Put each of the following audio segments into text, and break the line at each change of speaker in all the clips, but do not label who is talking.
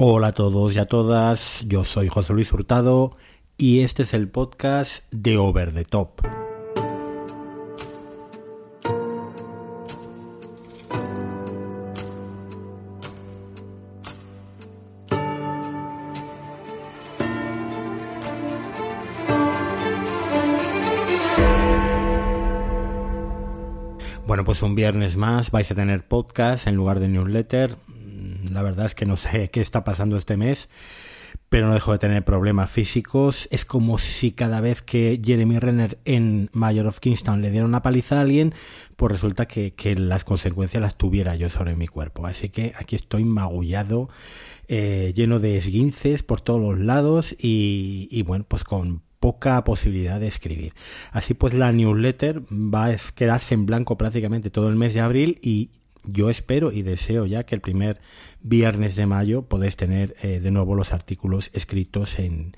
Hola a todos y a todas, yo soy José Luis Hurtado y este es el podcast de Over the Top. Bueno, pues un viernes más vais a tener podcast en lugar de newsletter. La verdad es que no sé qué está pasando este mes, pero no dejo de tener problemas físicos. Es como si cada vez que Jeremy Renner en Mayor of Kingston le diera una paliza a alguien, pues resulta que, las consecuencias las tuviera yo sobre mi cuerpo. Así que aquí estoy magullado, eh, lleno de esguinces por todos los lados y, y bueno, pues con poca posibilidad de escribir. Así pues la newsletter va a quedarse en blanco prácticamente todo el mes de abril y yo espero y deseo ya que el primer viernes de mayo podéis tener eh, de nuevo los artículos escritos en,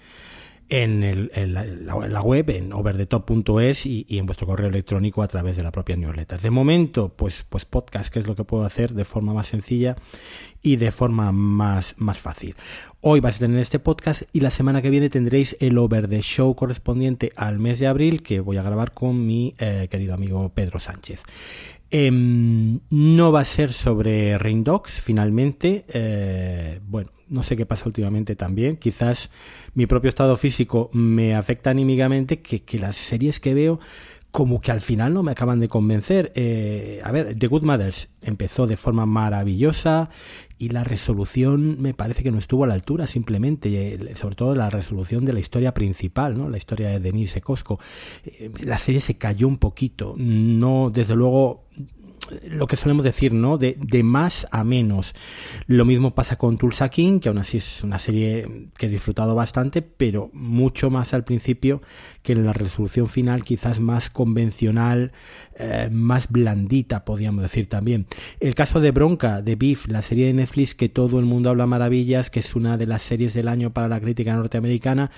en, el, la, web, en overthetop.es y, en vuestro correo electrónico a través de la propia newsletter. De momento, pues, pues podcast, que es lo que puedo hacer de forma más sencilla y de forma más, más fácil. Hoy vais a tener este podcast y la semana que viene tendréis el Over the Show correspondiente al mes de abril que voy a grabar con mi eh, querido amigo Pedro Sánchez. Em, no va a ser sobre Rain Dogs, finalmente. Eh, bueno, no sé qué pasa últimamente también. Quizás mi propio estado físico me afecta anímicamente que, que las series que veo como que al final no me acaban de convencer. Eh, a ver, The Good Mothers empezó de forma maravillosa y la resolución me parece que no estuvo a la altura simplemente, eh, sobre todo la resolución de la historia principal, ¿no? La historia de Denise Cosco. Eh, la serie se cayó un poquito. No, desde luego, lo que solemos decir, ¿no? De, de, más a menos. Lo mismo pasa con Tulsa King, que aún así es una serie que he disfrutado bastante, pero mucho más al principio que en la resolución final, quizás más convencional, eh, más blandita, podríamos decir también. El caso de Bronca, de Beef, la serie de Netflix que todo el mundo habla maravillas, que es una de las series del año para la crítica norteamericana,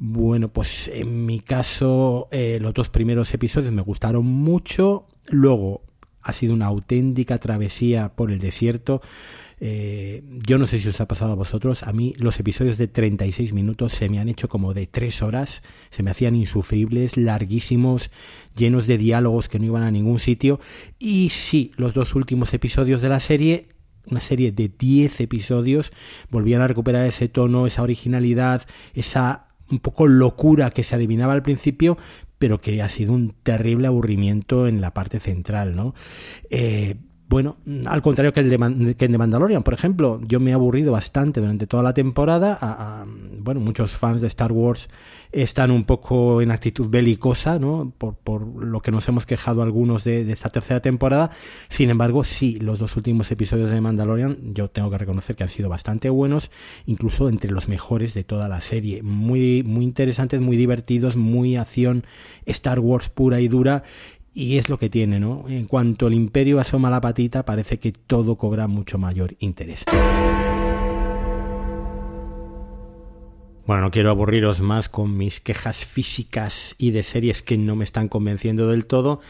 bueno, pues en mi caso, eh, los dos primeros episodios me gustaron mucho. Luego, ha sido una auténtica travesía por el desierto. Eh, yo no sé si os ha pasado a vosotros, a mí los episodios de 36 minutos se me han hecho como de 3 horas, se me hacían insufribles, larguísimos, llenos de diálogos que no iban a ningún sitio. Y sí, los dos últimos episodios de la serie una serie de 10 episodios volvían a recuperar ese tono, esa originalidad, esa un poco locura que se adivinaba al principio, pero que ha sido un terrible aburrimiento en la parte central, ¿no? Eh, bueno, al contrario que el, de, que de Mandalorian, por ejemplo, yo me he aburrido bastante durante toda la temporada. bueno, muchos fans de Star Wars están un poco en actitud belicosa, ¿no? Por, por lo que nos hemos quejado algunos de, de, esta tercera temporada. Sin embargo, sí, los dos últimos episodios de Mandalorian yo tengo que reconocer que han sido bastante buenos, incluso entre los mejores de toda la serie. Muy, muy interesantes, muy divertidos, muy acción Star Wars pura y dura y es lo que tiene, ¿no? En cuanto el imperio asoma la patita, parece que todo cobra mucho mayor interés. Bueno, no quiero aburriros más con mis quejas físicas y de series que no me están convenciendo del todo.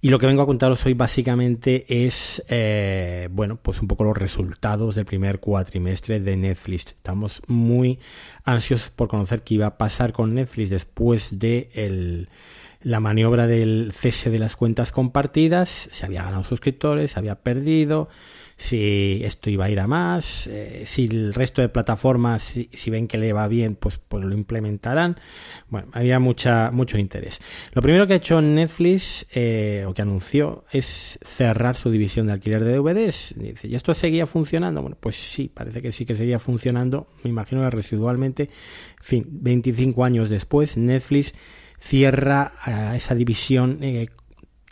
Y lo que vengo a contaros hoy básicamente es, eh, bueno, pues un poco los resultados del primer cuatrimestre de Netflix. Estamos muy ansiosos por conocer qué iba a pasar con Netflix después de el la maniobra del cese de las cuentas compartidas, se había ganado suscriptores, se había perdido, si esto iba a ir a más, eh, si el resto de plataformas, si, ven que le va bien, pues, pues lo implementarán. Bueno, había mucha, mucho interés. Lo primero que ha hecho Netflix, eh, o que anunció, es cerrar su división de alquiler de DVDs. Dice, ¿y esto seguía funcionando? Bueno, pues sí, parece que sí que seguía funcionando, me imagino que residualmente. En fin, 25 años después, Netflix cierra a esa división eh,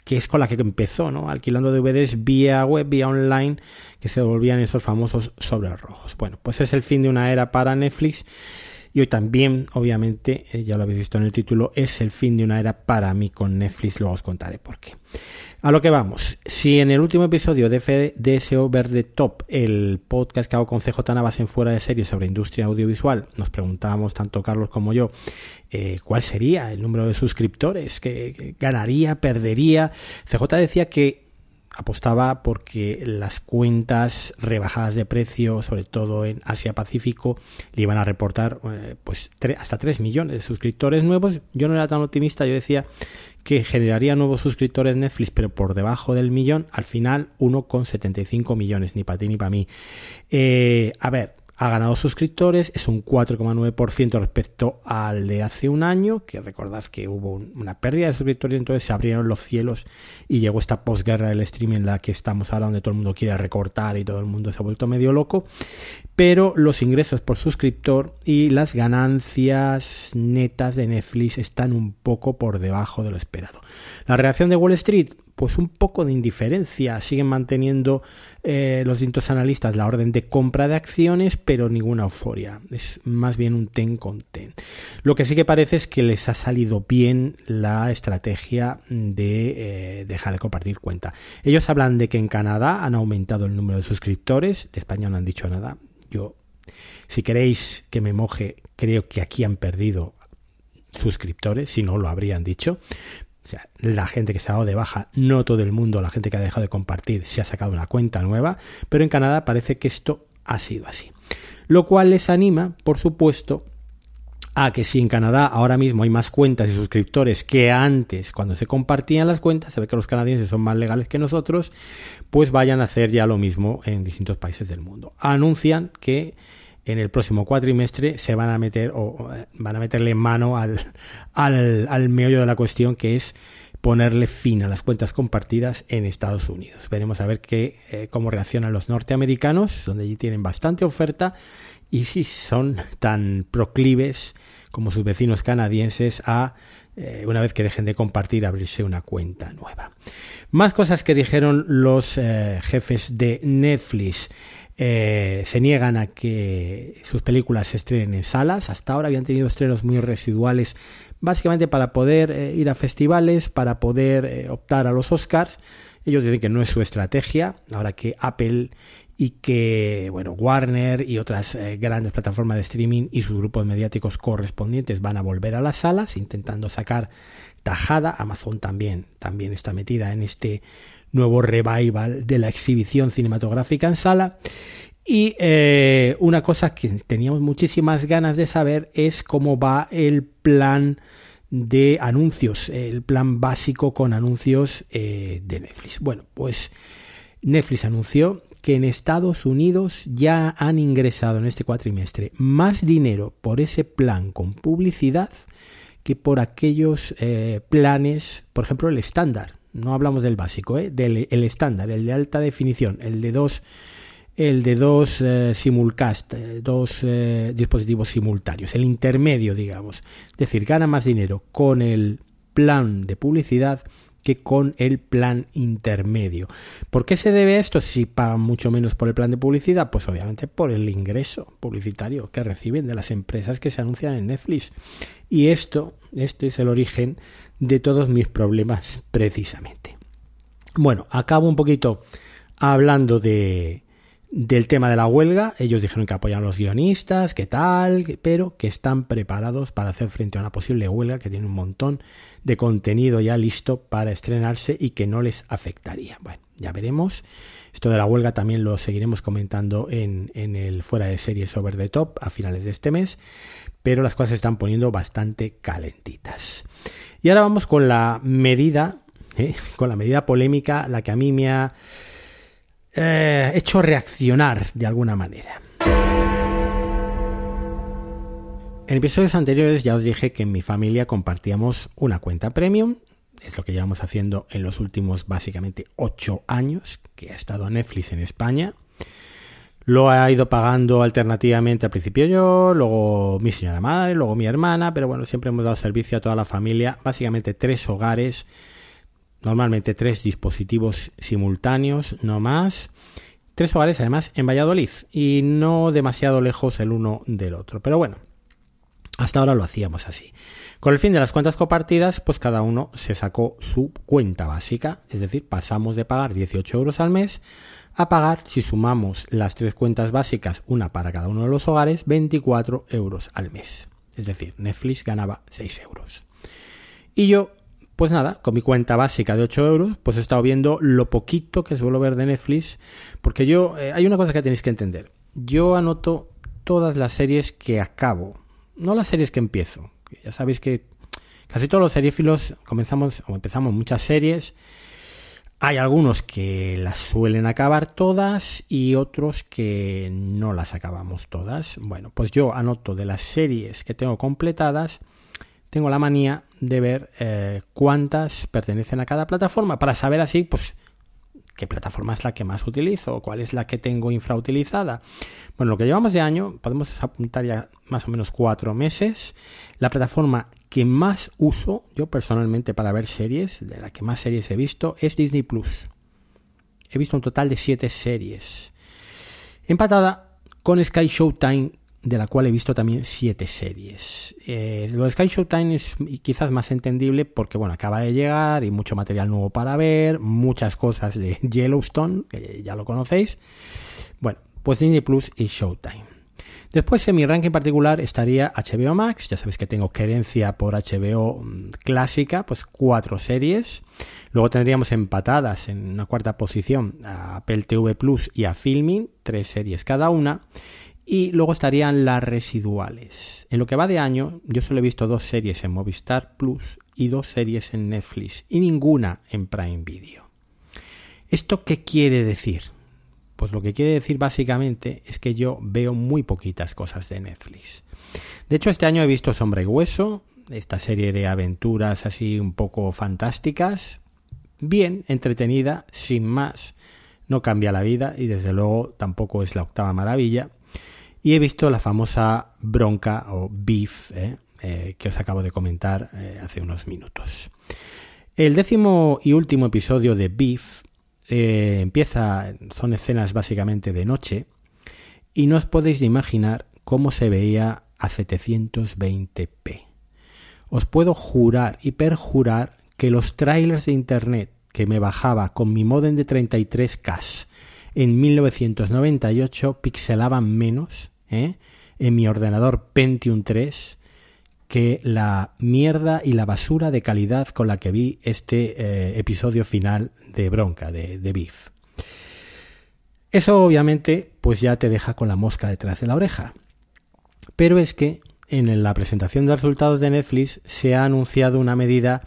que es con la que empezó, ¿no? Alquilando DVDs vía web, vía online, que se volvían esos famosos sobres rojos. Bueno, pues es el fin de una era para Netflix. Y hoy también, obviamente, eh, ya lo habéis visto en el título, es el fin de una era para mí con Netflix. Luego os contaré por qué. A lo que vamos. Si en el último episodio de FDSO Verde Top, el podcast que hago con CJ Navas en Fuera de Series sobre industria audiovisual, nos preguntábamos tanto Carlos como yo eh, cuál sería el número de suscriptores, que, ganaría, perdería. CJ decía que apostaba porque las cuentas rebajadas de precio, sobre todo en Asia Pacífico, le iban a reportar eh, pues hasta 3 millones de suscriptores nuevos. Yo no era tan optimista, yo decía que generaría nuevos suscriptores Netflix, pero por debajo del millón, al final 1,75 millones, ni para ti ni para mí. Eh, a ver, ha ganado suscriptores, es un 4,9% respecto al de hace un año, que recordad que hubo una pérdida de suscriptores, entonces se abrieron los cielos y llegó esta posguerra del streaming en la que estamos ahora, donde todo el mundo quiere recortar y todo el mundo se ha vuelto medio loco, pero los ingresos por suscriptor y las ganancias netas de Netflix están un poco por debajo de lo esperado. La reacción de Wall Street, pues un poco de indiferencia. Siguen manteniendo eh, los distintos analistas la orden de compra de acciones, pero ninguna euforia. Es más bien un ten con ten. Lo que sí que parece es que les ha salido bien la estrategia de eh, dejar de compartir cuenta. Ellos hablan de que en Canadá han aumentado el número de suscriptores. De España no han dicho nada. Yo, si queréis que me moje, creo que aquí han perdido suscriptores, si no lo habrían dicho. O sea, la gente que se ha dado de baja, no todo el mundo, la gente que ha dejado de compartir, se ha sacado una cuenta nueva, pero en Canadá parece que esto ha sido así. Lo cual les anima, por supuesto, a que si en Canadá ahora mismo hay más cuentas y suscriptores que antes, cuando se compartían las cuentas, se ve que los canadienses son más legales que nosotros, pues vayan a hacer ya lo mismo en distintos países del mundo. Anuncian que en el próximo cuatrimestre se van a meter o van a meterle mano al, al, meollo de la cuestión que es ponerle fin a las cuentas compartidas en Estados Unidos. Veremos a ver qué, eh, cómo reaccionan los norteamericanos, donde allí tienen bastante oferta, y si son tan proclives como sus vecinos canadienses a, eh, una vez que dejen de compartir, abrirse una cuenta nueva. Más cosas que dijeron los eh, jefes de Netflix. Eh, se niegan a que sus películas se estrenen en salas. Hasta ahora habían tenido estrenos muy residuales, básicamente para poder ir a festivales, para poder optar a los Oscars. Ellos dicen que no es su estrategia, ahora que Apple y que bueno Warner y otras grandes plataformas de streaming y sus grupos mediáticos correspondientes van a volver a las salas intentando sacar tajada Amazon también también está metida en este nuevo revival de la exhibición cinematográfica en sala. Y eh, una cosa que teníamos muchísimas ganas de saber es cómo va el plan de anuncios, el plan básico con anuncios eh, de Netflix. Bueno, pues Netflix anunció que en Estados Unidos ya han ingresado en este cuatrimestre más dinero por ese plan con publicidad que por aquellos eh, planes, por ejemplo, el estándar, no hablamos del básico, ¿eh? del el estándar, el de alta definición, el de dos, el de dos eh, simulcast, eh, dos eh, dispositivos simultáneos, el intermedio, digamos. Es decir, gana más dinero con el plan de publicidad que con el plan intermedio. ¿Por qué se debe esto si pagan mucho menos por el plan de publicidad? Pues obviamente por el ingreso publicitario que reciben de las empresas que se anuncian en Netflix. Y esto, esto es el origen de todos mis problemas precisamente. Bueno, acabo un poquito hablando de, del tema de la huelga. Ellos dijeron que apoyan a los guionistas, que tal, pero que están preparados para hacer frente a una posible huelga que tiene un montón de contenido ya listo para estrenarse y que no les afectaría. Bueno, ya veremos. Esto de la huelga también lo seguiremos comentando en, en el fuera de series over the top a finales de este mes, pero las cosas se están poniendo bastante calentitas. Y ahora vamos con la medida, ¿eh? con la medida polémica, la que a mí me ha eh, hecho reaccionar de alguna manera. En episodios anteriores ya os dije que en mi familia compartíamos una cuenta premium, es lo que llevamos haciendo en los últimos básicamente 8 años que ha estado Netflix en España. Lo ha ido pagando alternativamente al principio yo, luego mi señora madre, luego mi hermana, pero bueno, siempre hemos dado servicio a toda la familia, básicamente tres hogares, normalmente tres dispositivos simultáneos, no más. Tres hogares además en Valladolid y no demasiado lejos el uno del otro. Pero bueno, hasta ahora lo hacíamos así. Con el fin de las cuentas compartidas, pues cada uno se sacó su cuenta básica, es decir, pasamos de pagar 18 euros al mes a pagar, si sumamos las tres cuentas básicas, una para cada uno de los hogares, 24 euros al mes. Es decir, Netflix ganaba 6 euros. Y yo, pues nada, con mi cuenta básica de 8 euros, pues he estado viendo lo poquito que suelo ver de Netflix, porque yo, eh, hay una cosa que tenéis que entender. Yo anoto todas las series que acabo, no las series que empiezo. Ya sabéis que casi todos los seriéfilos comenzamos o empezamos muchas series. Hay algunos que las suelen acabar todas y otros que no las acabamos todas. Bueno, pues yo anoto de las series que tengo completadas, tengo la manía de ver eh, cuántas pertenecen a cada plataforma para saber así, pues, qué plataforma es la que más utilizo, cuál es la que tengo infrautilizada. Bueno, lo que llevamos de año, podemos apuntar ya más o menos cuatro meses. La plataforma que más uso yo personalmente para ver series, de la que más series he visto, es Disney Plus. He visto un total de siete series. Empatada con Sky Showtime de la cual he visto también siete series. Eh, lo de Sky Showtime es quizás más entendible porque, bueno, acaba de llegar y mucho material nuevo para ver, muchas cosas de Yellowstone, que ya lo conocéis. Bueno, pues Disney Plus y Showtime. Después en mi ranking particular estaría HBO Max, ya sabéis que tengo querencia por HBO mm, clásica, pues cuatro series. Luego tendríamos empatadas en una cuarta posición a Apple TV Plus y a Filming, tres series cada una. Y luego estarían las residuales. En lo que va de año, yo solo he visto dos series en Movistar Plus y dos series en Netflix y ninguna en Prime Video. ¿Esto qué quiere decir? Pues lo que quiere decir básicamente es que yo veo muy poquitas cosas de Netflix. De hecho, este año he visto Sombra y Hueso, esta serie de aventuras así un poco fantásticas, bien entretenida, sin más. No cambia la vida y desde luego tampoco es la octava maravilla y he visto la famosa bronca o beef eh, eh, que os acabo de comentar eh, hace unos minutos. El décimo y último episodio de Beef empieza, son escenas básicamente de noche, y no os podéis imaginar cómo se veía a 720p. Os puedo jurar y perjurar que los trailers de internet que me bajaba con mi modem de 33K en 1998 pixelaban menos ¿eh? en mi ordenador Pentium 3 que la mierda y la basura de calidad con la que vi este eh, episodio final de Bronca, de, de Beef. Eso obviamente pues ya te deja con la mosca detrás de la oreja. Pero es que en la presentación de resultados de Netflix se ha anunciado una medida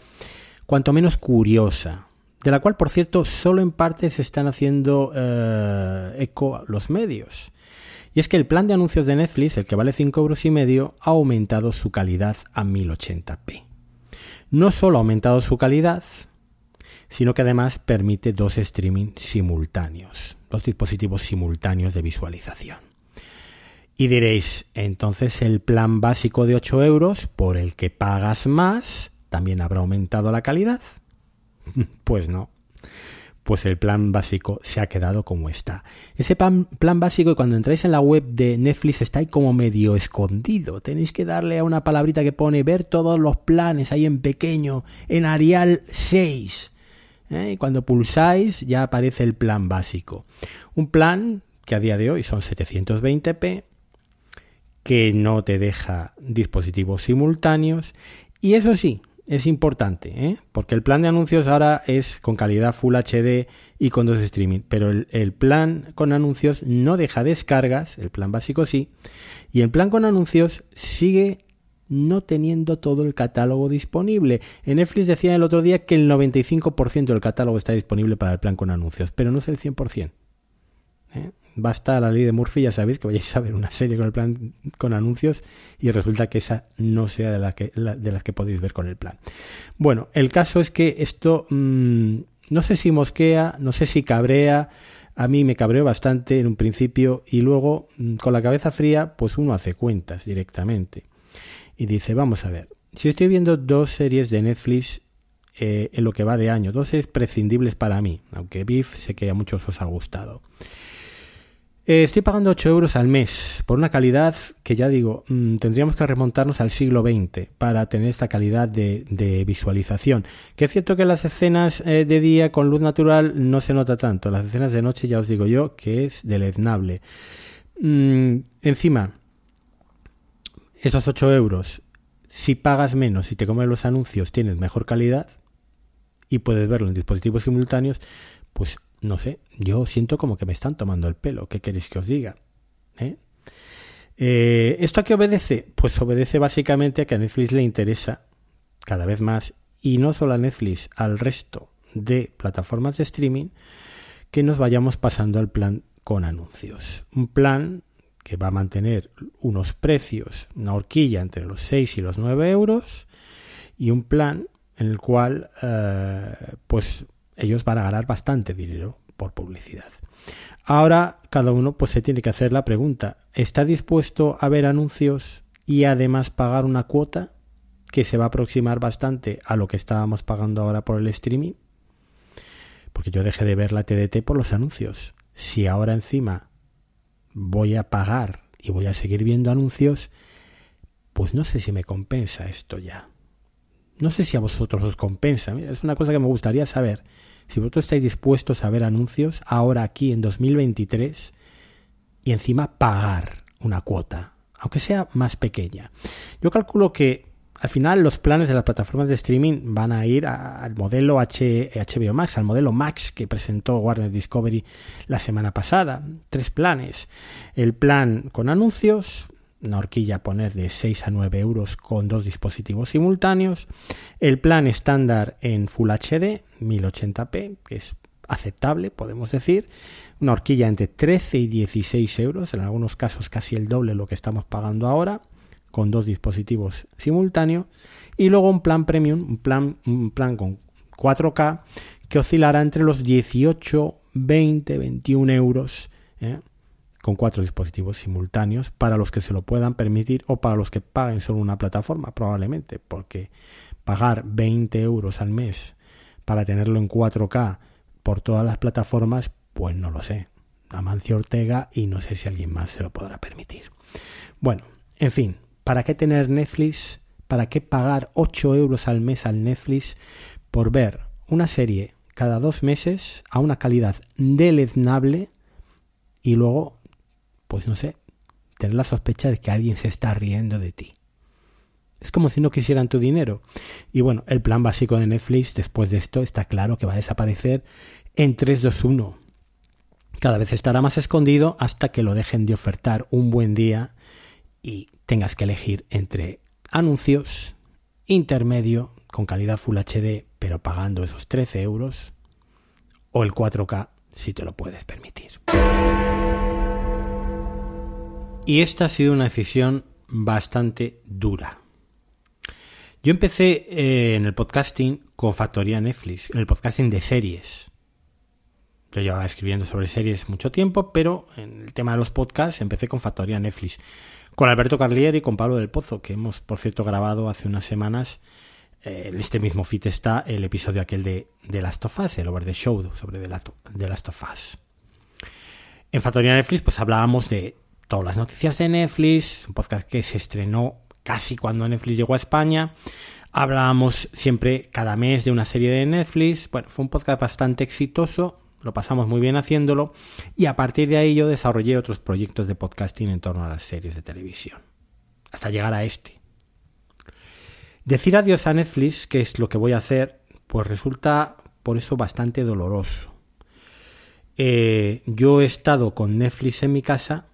cuanto menos curiosa, de la cual por cierto solo en parte se están haciendo eh, eco los medios. Y es que el plan de anuncios de Netflix, el que vale 5 euros y medio, ha aumentado su calidad a 1080p. No solo ha aumentado su calidad, sino que además permite dos streaming simultáneos, dos dispositivos simultáneos de visualización. Y diréis, entonces el plan básico de 8 euros, por el que pagas más, también habrá aumentado la calidad. pues no pues el plan básico se ha quedado como está. Ese plan, básico, cuando entráis en la web de Netflix, está ahí como medio escondido. Tenéis que darle a una palabrita que pone ver todos los planes ahí en pequeño, en Arial 6. ¿eh? Y cuando pulsáis ya aparece el plan básico. Un plan que a día de hoy son 720p, que no te deja dispositivos simultáneos. Y eso sí, es importante, ¿eh? porque el plan de anuncios ahora es con calidad Full HD y con dos streaming, pero el, plan con anuncios no deja descargas, el plan básico sí, y el plan con anuncios sigue no teniendo todo el catálogo disponible. En Netflix decía el otro día que el 95% del catálogo está disponible para el plan con anuncios, pero no es el 100%. ¿eh? Basta la ley de Murphy, ya sabéis que vayáis a ver una serie con el plan con anuncios y resulta que esa no sea de, la que, de las que podéis ver con el plan. Bueno, el caso es que esto mm, no sé si mosquea, no sé si cabrea, a mí me cabreó bastante en un principio y luego mm, con la cabeza fría pues uno hace cuentas directamente y dice vamos a ver, si estoy viendo dos series de Netflix eh, en lo que va de año, dos series prescindibles para mí, aunque Beef sé que a muchos os ha gustado. Eh, estoy pagando 8 euros al mes por una calidad que ya digo, mm, tendríamos que remontarnos al siglo XX para tener esta calidad de, visualización. Que es cierto que las escenas eh, de día con luz natural no se nota tanto. Las escenas de noche ya os digo yo que es deleznable. Mm, encima, esos 8 euros, si pagas menos y te comes los anuncios, tienes mejor calidad. y puedes verlo en dispositivos simultáneos, pues no sé, yo siento como que me están tomando el pelo. ¿Qué queréis que os diga? ¿Eh? Eh, ¿Esto a qué obedece? Pues obedece básicamente a que a Netflix le interesa cada vez más, y no solo a Netflix, al resto de plataformas de streaming, que nos vayamos pasando al plan con anuncios. Un plan que va a mantener unos precios, una horquilla entre los 6 y los 9 euros, y un plan en el cual eh, pues ellos van a ganar bastante dinero por publicidad. Ahora cada uno pues se tiene que hacer la pregunta, ¿está dispuesto a ver anuncios y además pagar una cuota que se va a aproximar bastante a lo que estábamos pagando ahora por el streaming? Porque yo dejé de ver la TDT por los anuncios. Si ahora encima voy a pagar y voy a seguir viendo anuncios, pues no sé si me compensa esto ya. No sé si a vosotros os compensa. es una cosa que me gustaría saber. Si vosotros estáis dispuestos a ver anuncios ahora aquí en 2023 y encima pagar una cuota, aunque sea más pequeña. Yo calculo que al final los planes de las plataformas de streaming van a ir al modelo HBO Max, al modelo Max que presentó Warner Discovery la semana pasada. Tres planes. El plan con anuncios, una horquilla poner de 6 a 9 euros con dos dispositivos simultáneos. El plan estándar en Full HD, 1080p, que es aceptable, podemos decir. Una horquilla entre 13 y 16 euros, en algunos casos casi el doble de lo que estamos pagando ahora, con dos dispositivos simultáneos. Y luego un plan premium, un plan, un plan con 4K, que oscilará entre los 18, 20, 21 euros. ¿eh? Con cuatro dispositivos simultáneos para los que se lo puedan permitir o para los que paguen solo una plataforma, probablemente, porque pagar 20 euros al mes para tenerlo en 4K por todas las plataformas, pues no lo sé. Amancio Ortega y no sé si alguien más se lo podrá permitir. Bueno, en fin, ¿para qué tener Netflix? ¿Para qué pagar 8 euros al mes al Netflix por ver una serie cada dos meses a una calidad deleznable y luego pues no sé, tener la sospecha de que alguien se está riendo de ti. Es como si no quisieran tu dinero. Y bueno, el plan básico de Netflix después de esto está claro que va a desaparecer en 321. Cada vez estará más escondido hasta que lo dejen de ofertar un buen día y tengas que elegir entre anuncios, intermedio, con calidad Full HD, pero pagando esos 13 euros, o el 4K si te lo puedes permitir. Y esta ha sido una decisión bastante dura. Yo empecé eh, en el podcasting con Factoría Netflix, en el podcasting de series. Yo llevaba escribiendo sobre series mucho tiempo, pero en el tema de los podcasts empecé con Factoría Netflix. Con Alberto Carlier y con Pablo del Pozo, que hemos, por cierto, grabado hace unas semanas. Eh, en este mismo fit está el episodio aquel de, The Last of Us, el Over the Show sobre The Last of Us. En Factoría Netflix, pues hablábamos de todas las noticias de Netflix, un podcast que se estrenó casi cuando Netflix llegó a España. Hablábamos siempre cada mes de una serie de Netflix. Bueno, fue un podcast bastante exitoso, lo pasamos muy bien haciéndolo y a partir de ahí yo desarrollé otros proyectos de podcasting en torno a las series de televisión, hasta llegar a este. Decir adiós a Netflix, que es lo que voy a hacer, pues resulta por eso bastante doloroso. Eh, yo he estado con Netflix en mi casa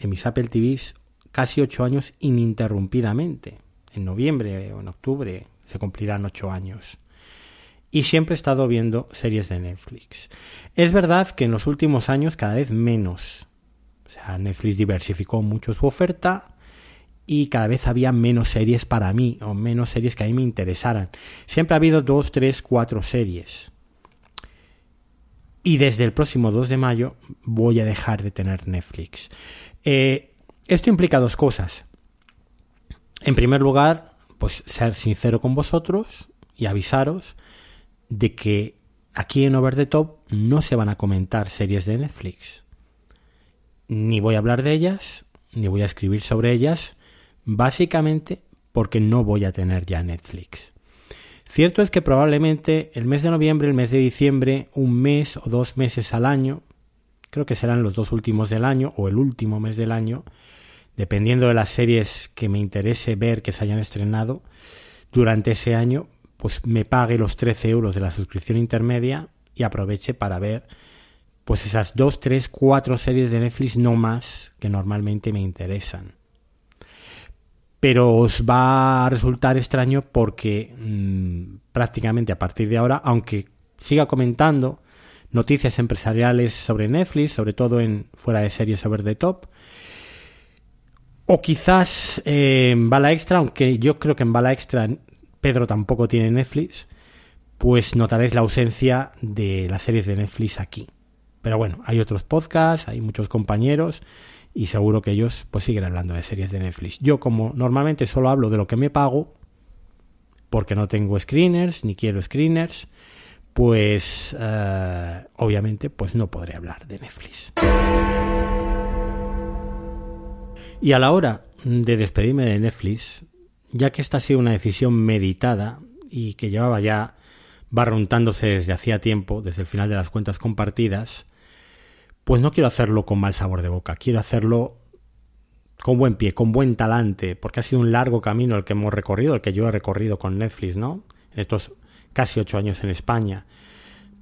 en mis Apple TVs casi ocho años ininterrumpidamente. En noviembre o en octubre se cumplirán ocho años. Y siempre he estado viendo series de Netflix. Es verdad que en los últimos años cada vez menos. O sea, Netflix diversificó mucho su oferta y cada vez había menos series para mí o menos series que a mí me interesaran. Siempre ha habido dos, tres, cuatro series. Y desde el próximo 2 de mayo voy a dejar de tener Netflix. Eh, esto implica dos cosas. En primer lugar, pues ser sincero con vosotros y avisaros de que aquí en Over the Top no se van a comentar series de Netflix. Ni voy a hablar de ellas, ni voy a escribir sobre ellas, básicamente porque no voy a tener ya Netflix. Cierto es que probablemente el mes de noviembre, el mes de diciembre, un mes o dos meses al año, creo que serán los dos últimos del año o el último mes del año, dependiendo de las series que me interese ver que se hayan estrenado durante ese año, pues me pague los 13 euros de la suscripción intermedia y aproveche para ver pues esas dos, tres, cuatro series de Netflix no más que normalmente me interesan. Pero os va a resultar extraño porque mm, prácticamente a partir de ahora, aunque siga comentando noticias empresariales sobre Netflix, sobre todo en fuera de series over the top, o quizás eh, en Bala Extra, aunque yo creo que en Bala Extra Pedro tampoco tiene Netflix, pues notaréis la ausencia de las series de Netflix aquí. Pero bueno, hay otros podcasts, hay muchos compañeros y seguro que ellos pues siguen hablando de series de Netflix. Yo como normalmente solo hablo de lo que me pago, porque no tengo screeners ni quiero screeners, pues eh, obviamente pues no podré hablar de Netflix. Y a la hora de despedirme de Netflix, ya que esta ha sido una decisión meditada y que llevaba ya barruntándose desde hacía tiempo, desde el final de las cuentas compartidas, pues no quiero hacerlo con mal sabor de boca, quiero hacerlo con buen pie, con buen talante, porque ha sido un largo camino el que hemos recorrido, el que yo he recorrido con Netflix, ¿no? En estos casi ocho años en España.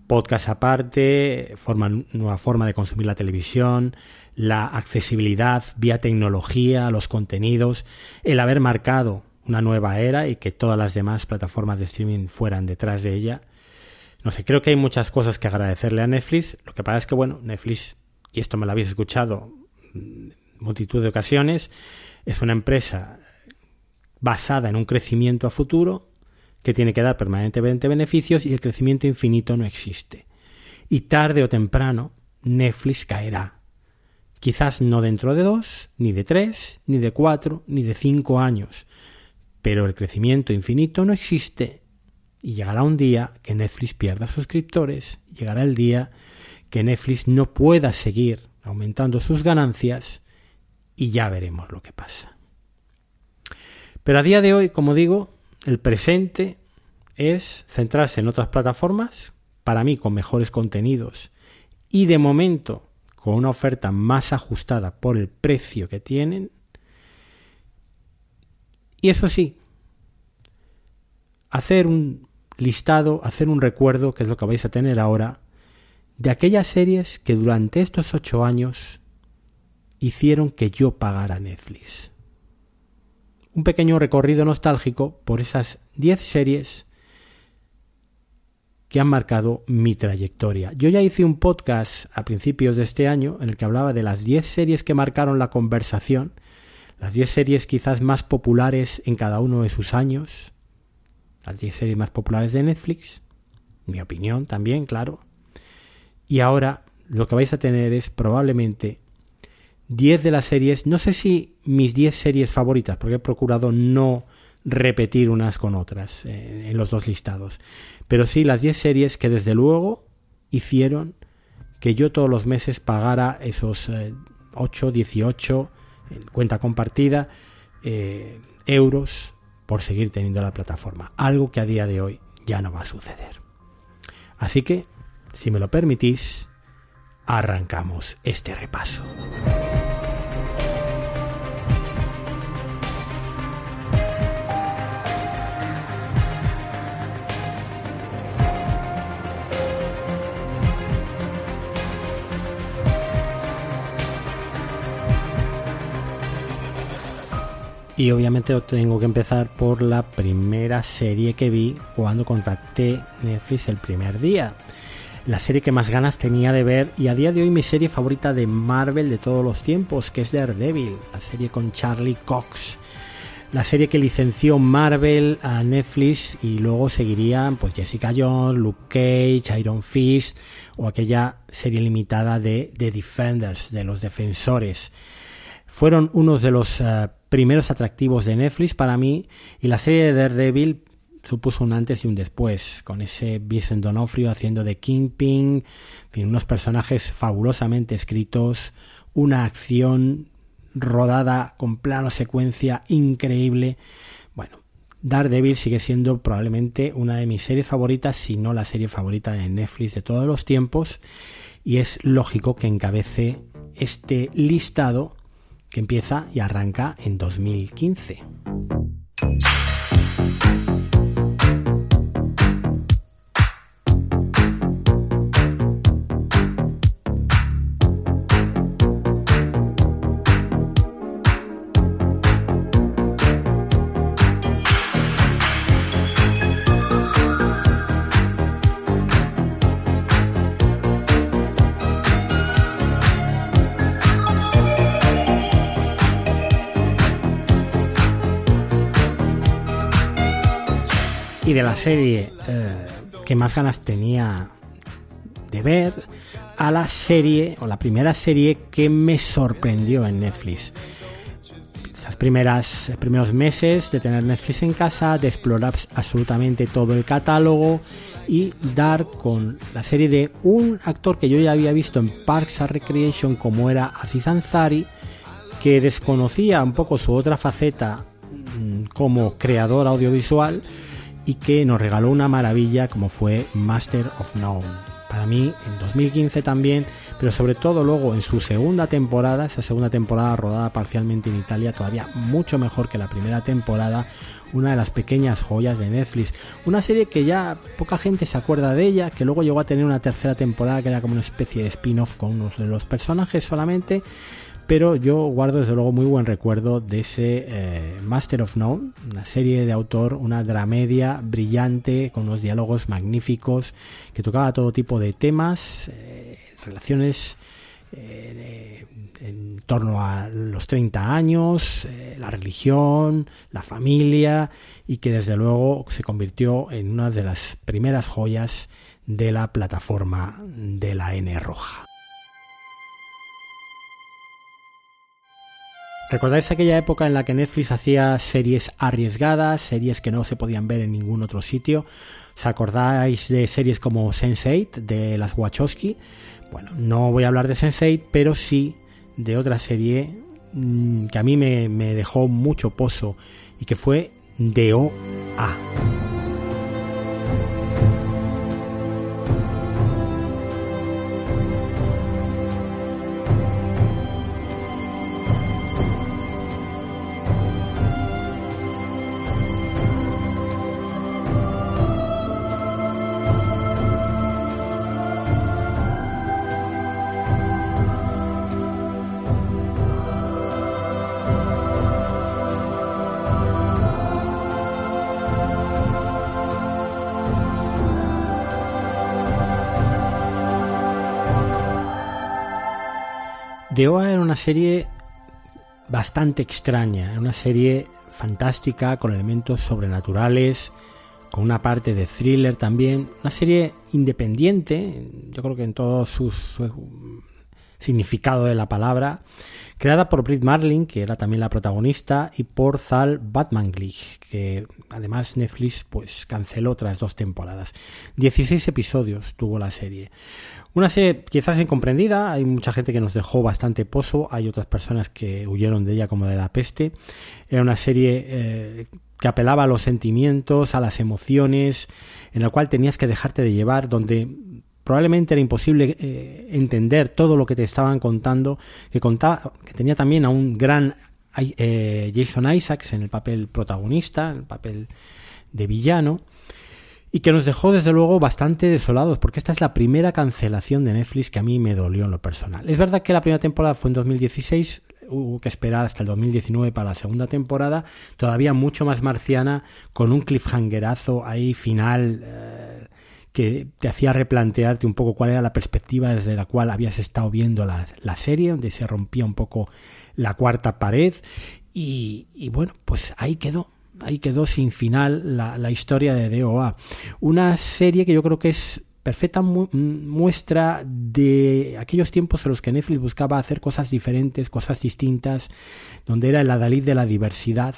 Podcast aparte, forma, nueva forma de consumir la televisión, la accesibilidad vía tecnología, los contenidos, el haber marcado una nueva era y que todas las demás plataformas de streaming fueran detrás de ella, no sé, creo que hay muchas cosas que agradecerle a Netflix. Lo que pasa es que, bueno, Netflix, y esto me lo habéis escuchado multitud de ocasiones, es una empresa basada en un crecimiento a futuro que tiene que dar permanentemente beneficios y el crecimiento infinito no existe. Y tarde o temprano Netflix caerá. Quizás no dentro de dos, ni de tres, ni de cuatro, ni de cinco años. Pero el crecimiento infinito no existe y llegará un día que Netflix pierda suscriptores, llegará el día que Netflix no pueda seguir aumentando sus ganancias y ya veremos lo que pasa. Pero a día de hoy, como digo, el presente es centrarse en otras plataformas, para mí con mejores contenidos y de momento con una oferta más ajustada por el precio que tienen. Y eso sí, hacer un listado, hacer un recuerdo, que es lo que vais a tener ahora, de aquellas series que durante estos ocho años hicieron que yo pagara Netflix. Un pequeño recorrido nostálgico por esas diez series que han marcado mi trayectoria. Yo ya hice un podcast a principios de este año en el que hablaba de las diez series que marcaron la conversación, las diez series quizás más populares en cada uno de sus años, las 10 series más populares de Netflix, mi opinión también, claro. Y ahora lo que vais a tener es probablemente 10 de las series, no sé si mis 10 series favoritas, porque he procurado no repetir unas con otras eh, en los dos listados, pero sí las 10 series que desde luego hicieron que yo todos los meses pagara esos 8, eh, 18, en cuenta compartida, eh, euros por seguir teniendo la plataforma, algo que a día de hoy ya no va a suceder. Así que, si me lo permitís, arrancamos este repaso. Y obviamente tengo que empezar por la primera serie que vi cuando contacté Netflix el primer día. La serie que más ganas tenía de ver y a día de hoy mi serie favorita de Marvel de todos los tiempos, que es Daredevil, la serie con Charlie Cox. La serie que licenció Marvel a Netflix y luego seguirían pues Jessica Jones, Luke Cage, Iron Fist o aquella serie limitada de The Defenders, de los defensores. Fueron unos de los eh, primeros atractivos de Netflix para mí y la serie de Daredevil supuso un antes y un después, con ese Vincent Donofrio haciendo de Kingpin, unos personajes fabulosamente escritos, una acción rodada con plano secuencia increíble. Bueno, Daredevil sigue siendo probablemente una de mis series favoritas, si no la serie favorita de Netflix de todos los tiempos, y es lógico que encabece este listado que empieza y arranca en 2015. Y de la serie eh, que más ganas tenía de ver a la serie o la primera serie que me sorprendió en Netflix. Esas primeras primeros meses de tener Netflix en casa, de explorar absolutamente todo el catálogo y dar con la serie de un actor que yo ya había visto en Parks and Recreation como era Aziz Ansari, que desconocía un poco su otra faceta mm, como creador audiovisual y que nos regaló una maravilla como fue Master of None. Para mí, en 2015 también, pero sobre todo luego en su segunda temporada, esa segunda temporada rodada parcialmente en Italia, todavía mucho mejor que la primera temporada, una de las pequeñas joyas de Netflix. Una serie que ya poca gente se acuerda de ella, que luego llegó a tener una tercera temporada que era como una especie de spin-off con unos de los personajes solamente pero yo guardo desde luego muy buen recuerdo de ese eh, Master of None, una serie de autor, una dramedia brillante con unos diálogos magníficos que tocaba todo tipo de temas, eh, relaciones eh, en torno a los 30 años, la religión, la familia y que desde luego se convirtió en una de las primeras joyas de la plataforma de la N roja. ¿Recordáis aquella época en la que Netflix hacía series arriesgadas, series que no se podían ver en ningún otro sitio? ¿Os acordáis de series como Sense8 de las Wachowski? Bueno, no voy a hablar de Sense8, pero sí de otra serie mm, que a mí me, me dejó mucho pozo y que fue DOA. Oa era una serie bastante extraña, era una serie fantástica con elementos sobrenaturales, con una parte de thriller también, una serie independiente, yo creo que en todo su, significado de la palabra, creada por Britt Marlin, que era también la protagonista, y por Zal Batmanglich, que además Netflix pues canceló tras dos temporadas. 16 episodios tuvo la serie. Una serie quizás incomprendida, hay mucha gente que nos dejó bastante pozo, hay otras personas que huyeron de ella como de la peste. Era una serie eh, que apelaba a los sentimientos, a las emociones, en la cual tenías que dejarte de llevar, donde probablemente era imposible eh, entender todo lo que te estaban contando, que contaba, que tenía también a un gran eh, Jason Isaacs en el papel protagonista, en el papel de villano y que nos dejó desde luego bastante desolados, porque esta es la primera cancelación de Netflix que a mí me dolió en lo personal. Es verdad que la primera temporada fue en 2016, hubo que esperar hasta el 2019 para la segunda temporada, todavía mucho más marciana, con un cliffhangerazo ahí final eh, que te hacía replantearte un poco cuál era la perspectiva desde la cual habías estado viendo la, serie, donde se rompía un poco la cuarta pared, y, y bueno, pues ahí quedó ahí quedó sin final la, historia de DOA. Una serie que yo creo que es perfecta muestra de aquellos tiempos en los que Netflix buscaba hacer cosas diferentes, cosas distintas, donde era el adalid de la diversidad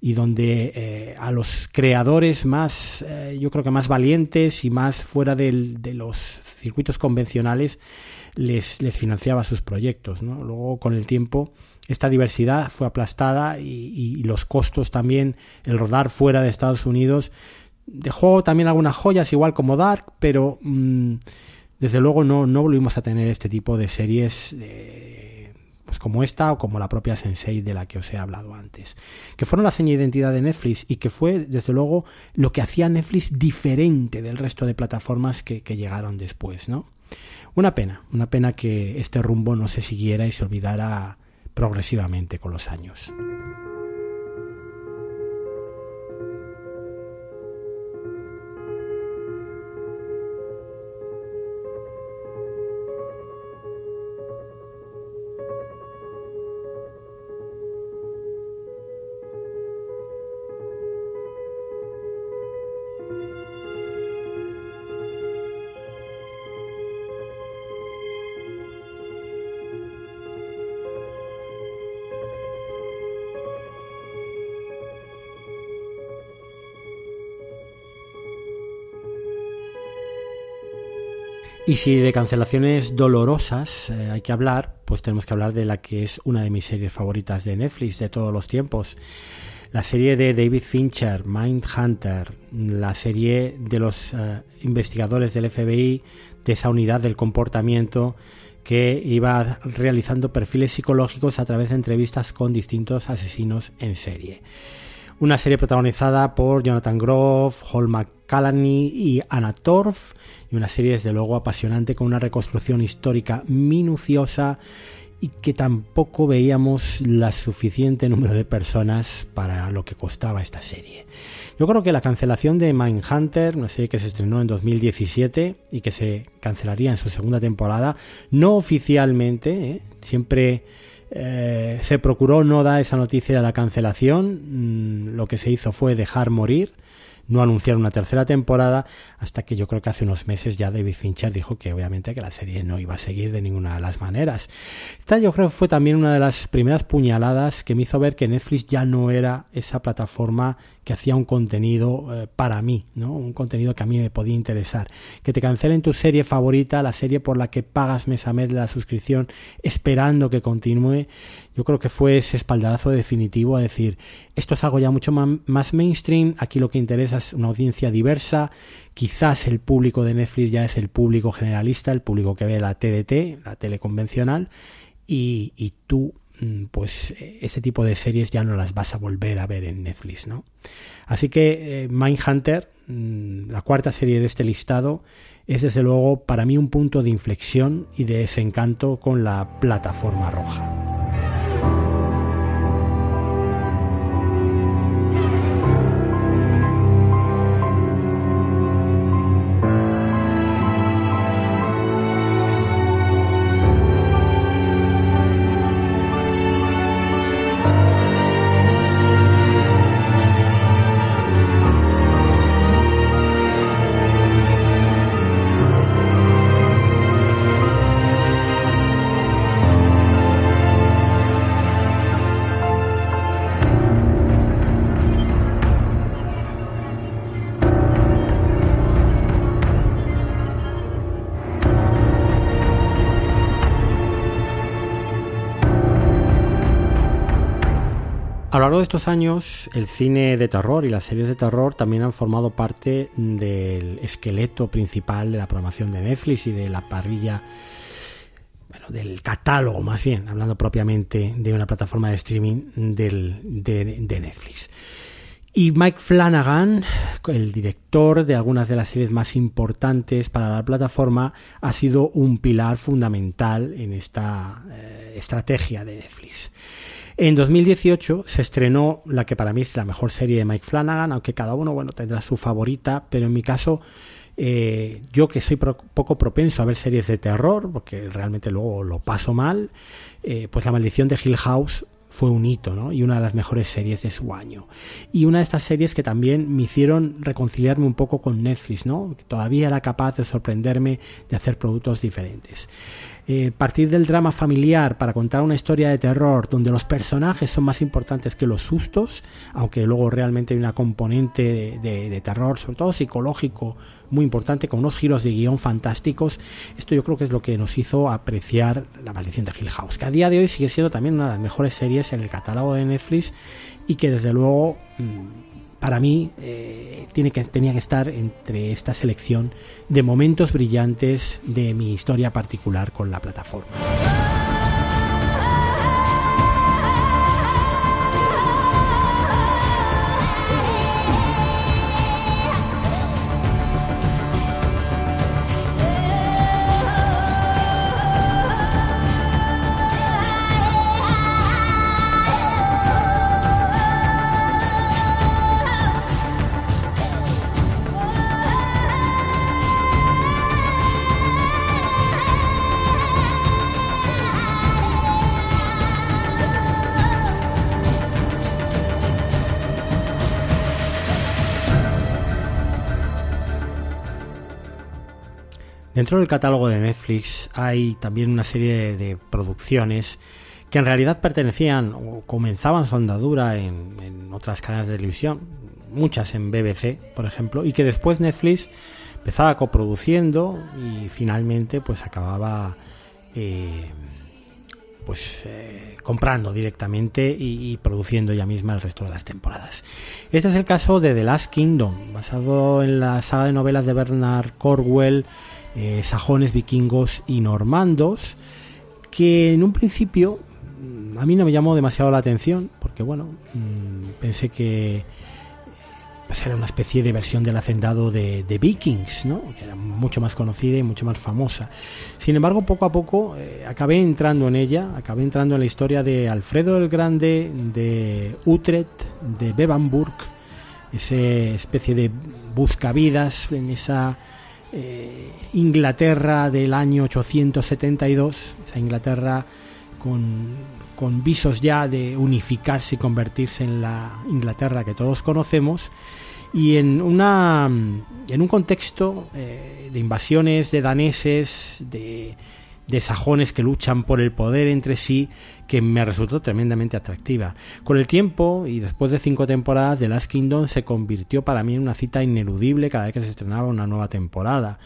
y donde eh, a los creadores más, eh, yo creo que más valientes y más fuera de los circuitos convencionales, les, les financiaba sus proyectos. ¿no? Luego, con el tiempo, esta diversidad fue aplastada y, los costos también, el rodar fuera de Estados Unidos, dejó también algunas joyas igual como Dark, pero mm, desde luego no, no volvimos a tener este tipo de series eh, pues como esta o como la propia Sensei de la que os he hablado antes, que fueron la seña de identidad de Netflix y que fue desde luego lo que hacía Netflix diferente del resto de plataformas que, que llegaron después, ¿no? Una pena, una pena que este rumbo no se siguiera y se olvidara progresivamente con los años. Y si de cancelaciones dolorosas eh, hay que hablar, pues tenemos que hablar de la que es una de mis series favoritas de Netflix de todos los tiempos. La serie de David Fincher, Mindhunter, la serie de los eh, investigadores del FBI de esa unidad del comportamiento que iba realizando perfiles psicológicos a través de entrevistas con distintos asesinos en serie. Una serie protagonizada por Jonathan Groff, Hall McCallany y Anna Torf, y una serie desde luego apasionante con una reconstrucción histórica minuciosa y que tampoco veíamos la suficiente número de personas para lo que costaba esta serie. Yo creo que la cancelación de Mindhunter, una serie que se estrenó en 2017 y que se cancelaría en su segunda temporada, no oficialmente, ¿eh? siempre eh, se procuró no dar esa noticia de la cancelación, mm, lo que se hizo fue dejar morir no anunciar una tercera temporada hasta que yo creo que hace unos meses ya David Fincher dijo que obviamente que la serie no iba a seguir de ninguna de las maneras. Esta yo creo que fue también una de las primeras puñaladas que me hizo ver que Netflix ya no era esa plataforma que hacía un contenido eh, para mí, ¿no? Un contenido que a mí me podía interesar. Que te cancelen tu serie favorita, la serie por la que pagas mes a mes la suscripción esperando que continúe. Yo creo que fue ese espaldarazo definitivo a decir, esto es algo ya mucho más mainstream, aquí lo que interesa es una audiencia diversa, quizás el público de Netflix ya es el público generalista, el público que ve la TDT, la tele convencional, y, tú Mm, pues eh, ese tipo de series ya no las vas a volver a ver en Netflix, ¿no? Así que eh, Mindhunter, mm, la cuarta serie de este listado, es desde luego para mí un punto de inflexión y de desencanto con la plataforma roja. Largo estos años, el cine de terror y las series de terror también han formado parte del esqueleto principal de la programación de Netflix y de la parrilla, bueno, del catálogo más bien, hablando propiamente de una plataforma de streaming de, Netflix. Y Mike Flanagan, el director de algunas de las series más importantes para la plataforma, ha sido un pilar fundamental en esta eh, estrategia de Netflix. En 2018 se estrenó la que para mí es la mejor serie de Mike Flanagan, aunque cada uno bueno tendrá su favorita, pero en mi caso eh, yo que soy poco propenso a ver series de terror, porque realmente luego lo paso mal, eh, pues La maldición de Hill House fue un hito, ¿no? Y una de las mejores series de su año. Y una de estas series que también me hicieron reconciliarme un poco con Netflix, ¿no? Que todavía era capaz de sorprenderme de hacer productos diferentes. Eh, partir del drama familiar para contar una historia de terror donde los personajes son más importantes que los sustos, aunque luego realmente hay una componente de, terror, sobre todo psicológico, muy importante, con unos giros de guion fantásticos. Esto yo creo que es lo que nos hizo apreciar La maldición de Hill House, que a día de hoy sigue siendo también una de las mejores series en el catálogo de Netflix y que desde luego... Mm, para mí eh, tiene que, tenía que estar entre esta selección de momentos brillantes de mi historia particular con la plataforma. Dentro del catálogo de Netflix hay también una serie de, producciones que en realidad pertenecían o comenzaban su andadura en, otras cadenas de televisión, muchas en BBC, por ejemplo, y que después Netflix empezaba coproduciendo y finalmente pues acababa eh, pues eh, comprando directamente y, produciendo ella misma el resto de las temporadas. Este es el caso de The Last Kingdom, basado en la saga de novelas de Bernard Cornwell, eh, sajones, vikingos y normandos, que en un principio mm, a mí no me llamó demasiado la atención, porque bueno, mm, pensé que pues era una especie de versión del hacendado de, Vikings, ¿no? que era mucho más conocida y mucho más famosa. Sin embargo, poco a poco eh, acabé entrando en ella, acabé entrando en la historia de Alfredo el Grande, de Utrecht, de Bebamburg, esa especie de buscavidas en esa eh, Inglaterra del año 872, esa Inglaterra con con visos ya de unificarse y convertirse en la Inglaterra que todos conocemos y en una en un contexto eh, de invasiones de daneses de, de sajones que luchan por el poder entre sí que me resultó tremendamente atractiva. Con el tiempo y después de cinco temporadas, The Last Kingdom se convirtió para mí en una cita ineludible cada vez que se estrenaba una nueva temporada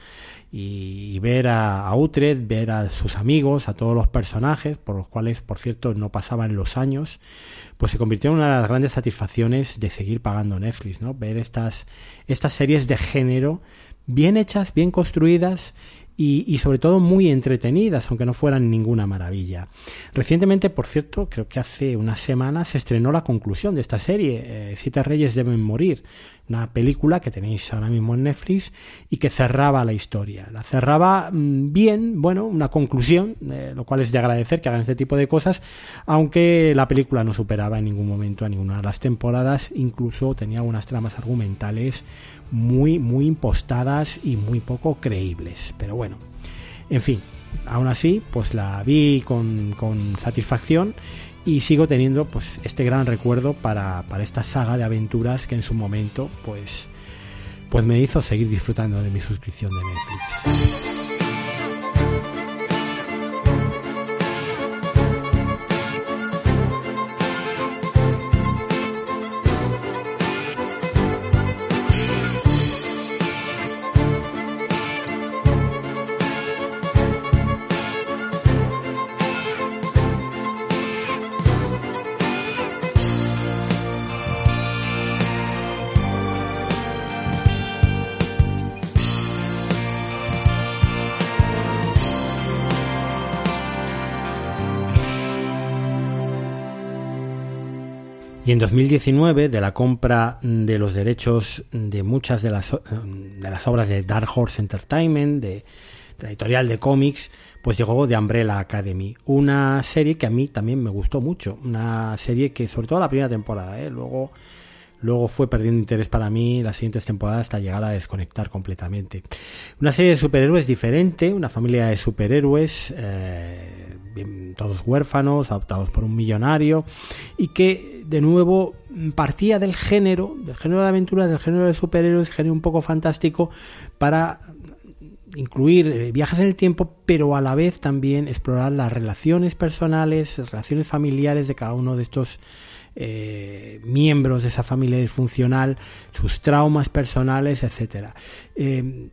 y, ver a, a, Utrecht, ver a sus amigos, a todos los personajes, por los cuales, por cierto, no pasaban los años, pues se convirtió en una de las grandes satisfacciones de seguir pagando Netflix, ¿no? Ver estas, estas series de género bien hechas, bien construidas y, sobre todo muy entretenidas, aunque no fueran ninguna maravilla. Recientemente, por cierto, creo que hace unas semanas se estrenó la conclusión de esta serie, eh, Siete Reyes deben morir, una película que tenéis ahora mismo en Netflix y que cerraba la historia. La cerraba mm, bien, bueno, una conclusión, eh, lo cual es de agradecer que hagan este tipo de cosas, aunque la película no superaba en ningún momento a ninguna de las temporadas, incluso tenía unas tramas argumentales muy, muy impostadas y muy poco creíbles. Pero bueno, en fin, aún así, pues la vi con, con satisfacción y sigo teniendo pues este gran recuerdo para, para, esta saga de aventuras que en su momento pues pues me hizo seguir disfrutando de mi suscripción de Netflix. En 2019, de la compra de los derechos de muchas de las, de las obras de Dark Horse Entertainment, de, la editorial de cómics, pues llegó The Umbrella Academy, una serie que a mí también me gustó mucho, una serie que sobre todo la primera temporada, ¿eh? luego luego fue perdiendo interés para mí las siguientes temporadas hasta llegar a desconectar completamente. Una serie de superhéroes diferente, una familia de superhéroes, eh, todos huérfanos, adoptados por un millonario, y que de nuevo partía del género, del género de aventuras, del género de superhéroes, género un poco fantástico, para incluir eh, viajes en el tiempo, pero a la vez también explorar las relaciones personales, relaciones familiares de cada uno de estos eh, miembros de esa familia disfuncional, sus traumas personales, etcétera. Eh,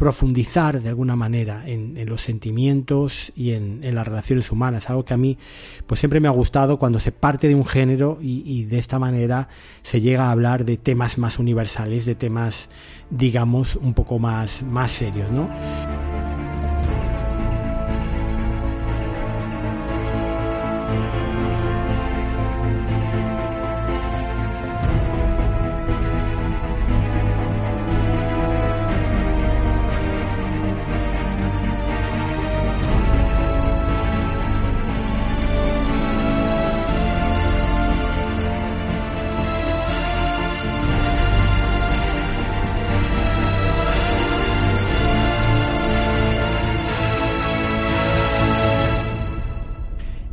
profundizar de alguna manera en, los sentimientos y en, las relaciones humanas, algo que a mí pues siempre me ha gustado cuando se parte de un género y, y, de esta manera se llega a hablar de temas más universales, de temas digamos un poco más, más serios, ¿no?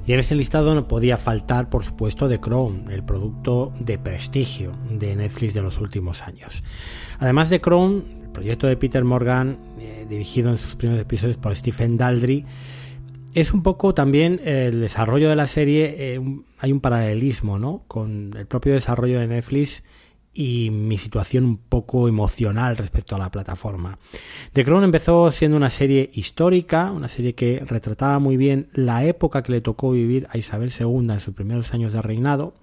Y en ese listado no podía faltar, por supuesto, The Crown, el producto de prestigio de Netflix de los últimos años. Además de Crown, el proyecto de Peter Morgan, eh, dirigido en sus primeros episodios por Stephen Daldry, es un poco también el desarrollo de la serie, eh, hay un paralelismo ¿no? con el propio desarrollo de Netflix y mi situación un poco emocional respecto a la plataforma. The Crown empezó siendo una serie histórica, una serie que retrataba muy bien la época que le tocó vivir a Isabel II en sus primeros años de reinado,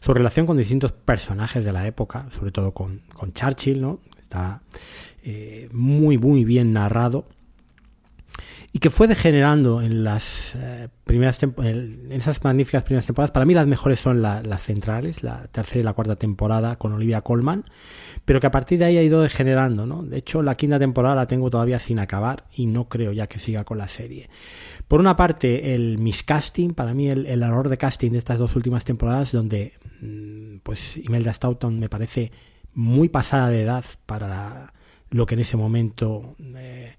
su relación con distintos personajes de la época, sobre todo con, con Churchill, ¿no? Está eh, muy, muy bien narrado y que fue degenerando en las eh, primeras en esas magníficas primeras temporadas. Para mí las mejores son las centrales, la tercera y la cuarta temporada con Olivia Colman, pero que a partir de ahí ha ido degenerando, ¿no? De hecho, la quinta temporada la tengo todavía sin acabar y no creo ya que siga con la serie. Por una parte, el miscasting, para mí el, error de casting de estas dos últimas temporadas, donde mm, pues Imelda Staunton me parece muy pasada de edad para lo que en ese momento eh,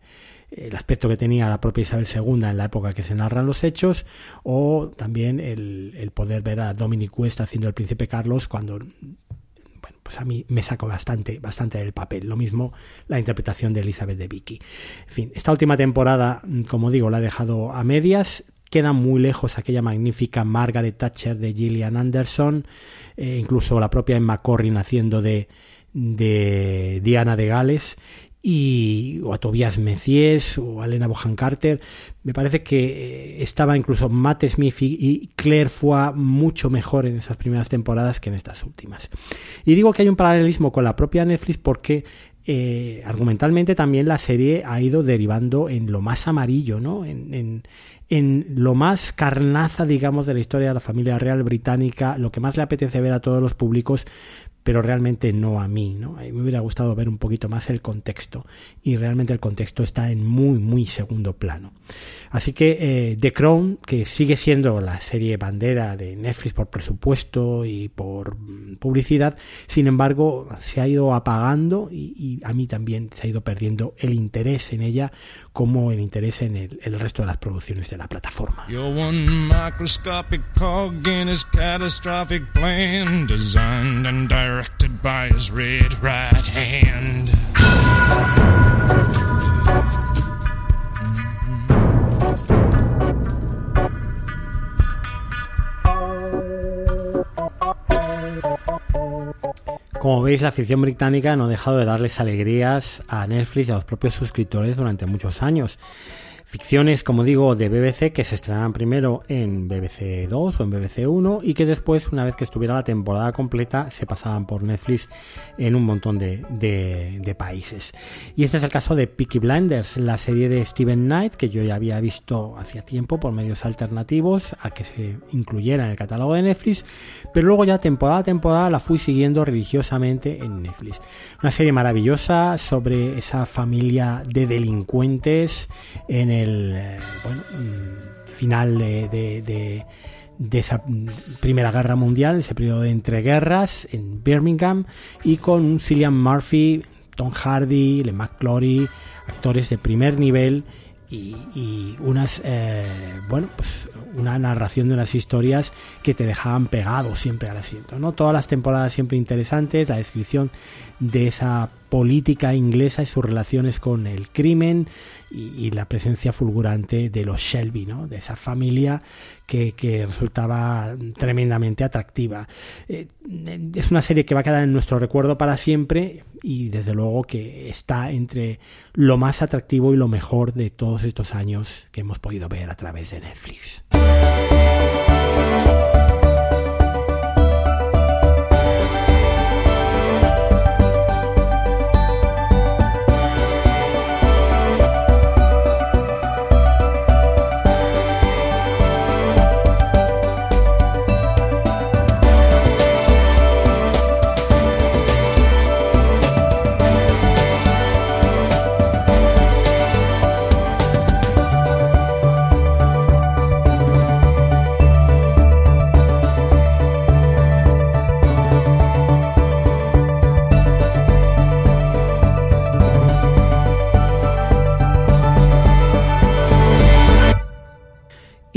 el aspecto que tenía la propia Isabel II en la época que se narran los hechos, o también el, poder ver a Dominic West haciendo el príncipe Carlos cuando bueno, pues a mí me sacó bastante, bastante del papel. Lo mismo la interpretación de Elizabeth de Vicky. En fin, esta última temporada, como digo, la he dejado a medias. Queda muy lejos aquella magnífica Margaret Thatcher de Gillian Anderson, eh, incluso la propia Emma Corrin haciendo de, de Diana de Gales y o a Tobias Messies o a Elena Bohan Carter. Me parece que eh, estaba incluso Matt Smith y Claire fue mucho mejor en esas primeras temporadas que en estas últimas. Y digo que hay un paralelismo con la propia Netflix porque eh, argumentalmente también la serie ha ido derivando en lo más amarillo, ¿no? En, en, en, lo más carnaza, digamos, de la historia de la familia real británica, lo que más le apetece ver a todos los públicos, pero realmente no a mí, ¿no? Mí me hubiera gustado ver un poquito más el contexto y realmente el contexto está en muy, muy segundo plano. Así que eh, The Crown, que sigue siendo la serie bandera de Netflix por presupuesto y por mm, publicidad, sin embargo, se ha ido apagando y, a mí también se ha ido perdiendo el interés en ella como el interés en el, el resto de las producciones de la plataforma. Directed by his red right hand. Como veis, la ficción británica no ha dejado de darles alegrías a Netflix y a los propios suscriptores durante muchos años. Ficciones, como digo, de BBC que se estrenaban primero en BBC 2 o en BBC 1 y que después, una vez que estuviera la temporada completa, se pasaban por Netflix en un montón de, de, países. Y este es el caso de Peaky Blinders, la serie de Steven Knight que yo ya había visto hacía tiempo por medios alternativos a que se incluyera en el catálogo de Netflix, pero luego ya temporada a temporada la fui siguiendo religiosamente en Netflix. Una serie maravillosa sobre esa familia de delincuentes en el el eh, mm, final de, esa Primera Guerra Mundial, ese periodo de entreguerras en Birmingham, y con Cillian Murphy, Tom Hardy, Le McClory, actores de primer nivel y, unas eh, bueno pues una narración de unas historias que te dejaban pegado siempre al asiento no todas las temporadas siempre interesantes la descripción de esa política inglesa y sus relaciones con el crimen y, la presencia fulgurante de los Shelby, ¿no? de esa familia que, resultaba tremendamente atractiva. Eh, es una serie que va a quedar en nuestro recuerdo para siempre y desde luego que está entre lo más atractivo y lo mejor de todos estos años que hemos podido ver a través de Netflix.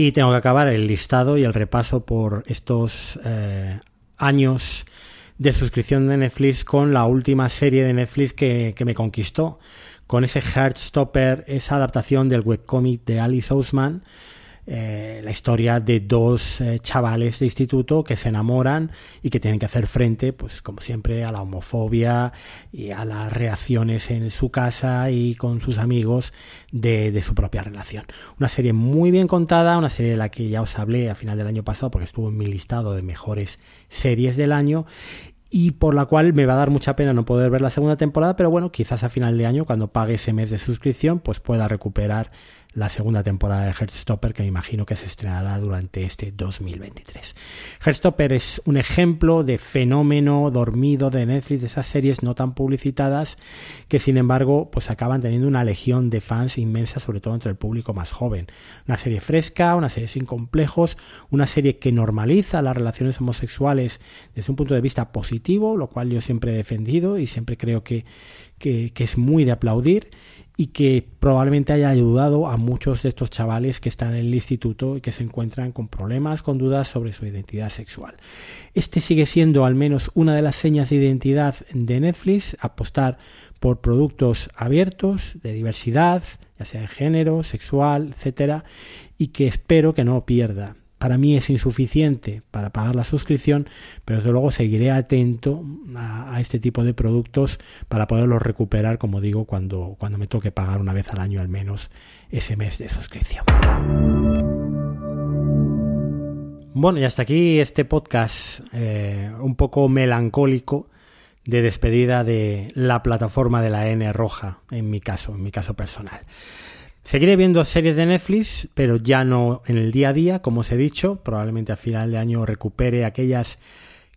Y tengo que acabar el listado y el repaso por estos eh, años de suscripción de Netflix con la última serie de Netflix que, me conquistó, con ese Heartstopper, esa adaptación del webcomic de Alice Ousman, eh, la historia de dos eh, chavales de instituto que se enamoran y que tienen que hacer frente, pues como siempre, a la homofobia y a las reacciones en su casa y con sus amigos de, de, su propia relación. Una serie muy bien contada, una serie de la que ya os hablé a final del año pasado porque estuvo en mi listado de mejores series del año y por la cual me va a dar mucha pena no poder ver la segunda temporada, pero bueno, quizás a final de año, cuando pague ese mes de suscripción, pues pueda recuperar la segunda temporada de Heartstopper que me imagino que se estrenará durante este 2023. Heartstopper es un ejemplo de fenómeno dormido de Netflix, de esas series no tan publicitadas que sin embargo pues acaban teniendo una legión de fans inmensa sobre todo entre el público más joven. Una serie fresca, una serie sin complejos, una serie que normaliza las relaciones homosexuales desde un punto de vista positivo, lo cual yo siempre he defendido y siempre creo que, que, que es muy de aplaudir y que probablemente haya ayudado a muchos de estos chavales que están en el instituto y que se encuentran con problemas, con dudas sobre su identidad sexual. Este sigue siendo al menos una de las señas de identidad de Netflix, apostar por productos abiertos, de diversidad, ya sea de género, sexual, etcétera, y que espero que no pierda para mí es insuficiente para pagar la suscripción, pero desde luego seguiré atento a, este tipo de productos para poderlos recuperar, como digo, cuando, cuando me toque pagar una vez al año al menos ese mes de suscripción. Bueno, y hasta aquí este podcast eh, un poco melancólico de despedida de la plataforma de la N roja, en mi caso, en mi caso personal. Seguiré viendo series de Netflix, pero ya no en el día a día, como os he dicho. Probablemente a final de año recupere aquellas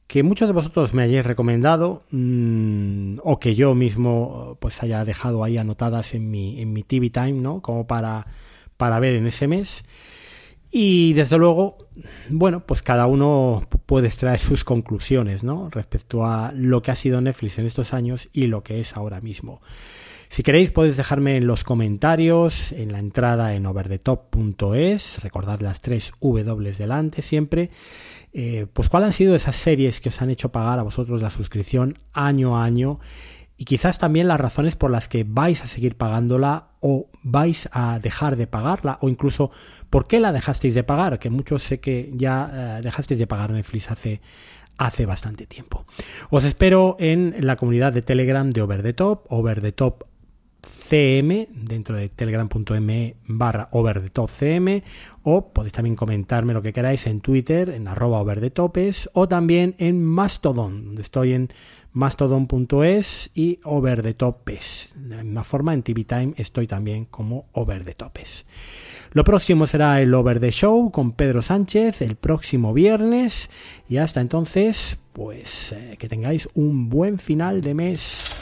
que muchos de vosotros me hayáis recomendado mmm, o que yo mismo pues haya dejado ahí anotadas en mi, en mi TV Time, ¿no? Como para, para ver en ese mes. Y desde luego, bueno, pues cada uno puede extraer sus conclusiones, ¿no? Respecto a lo que ha sido Netflix en estos años y lo que es ahora mismo. Si queréis podéis dejarme en los comentarios, en la entrada en overthetop.es, recordad las tres W delante siempre, eh, pues cuáles han sido esas series que os han hecho pagar a vosotros la suscripción año a año y quizás también las razones por las que vais a seguir pagándola o vais a dejar de pagarla o incluso por qué la dejasteis de pagar, que muchos sé que ya eh, dejasteis de pagar Netflix hace hace bastante tiempo. Os espero en la comunidad de Telegram de Over the CM dentro de telegram.me barra over the top CM o podéis también comentarme lo que queráis en Twitter en arroba over the topes o también en Mastodon donde estoy en mastodon.es y over the topes de la misma forma en TV Time estoy también como over the topes lo próximo será el over the show con Pedro Sánchez el próximo viernes y hasta entonces pues eh, que tengáis un buen final de mes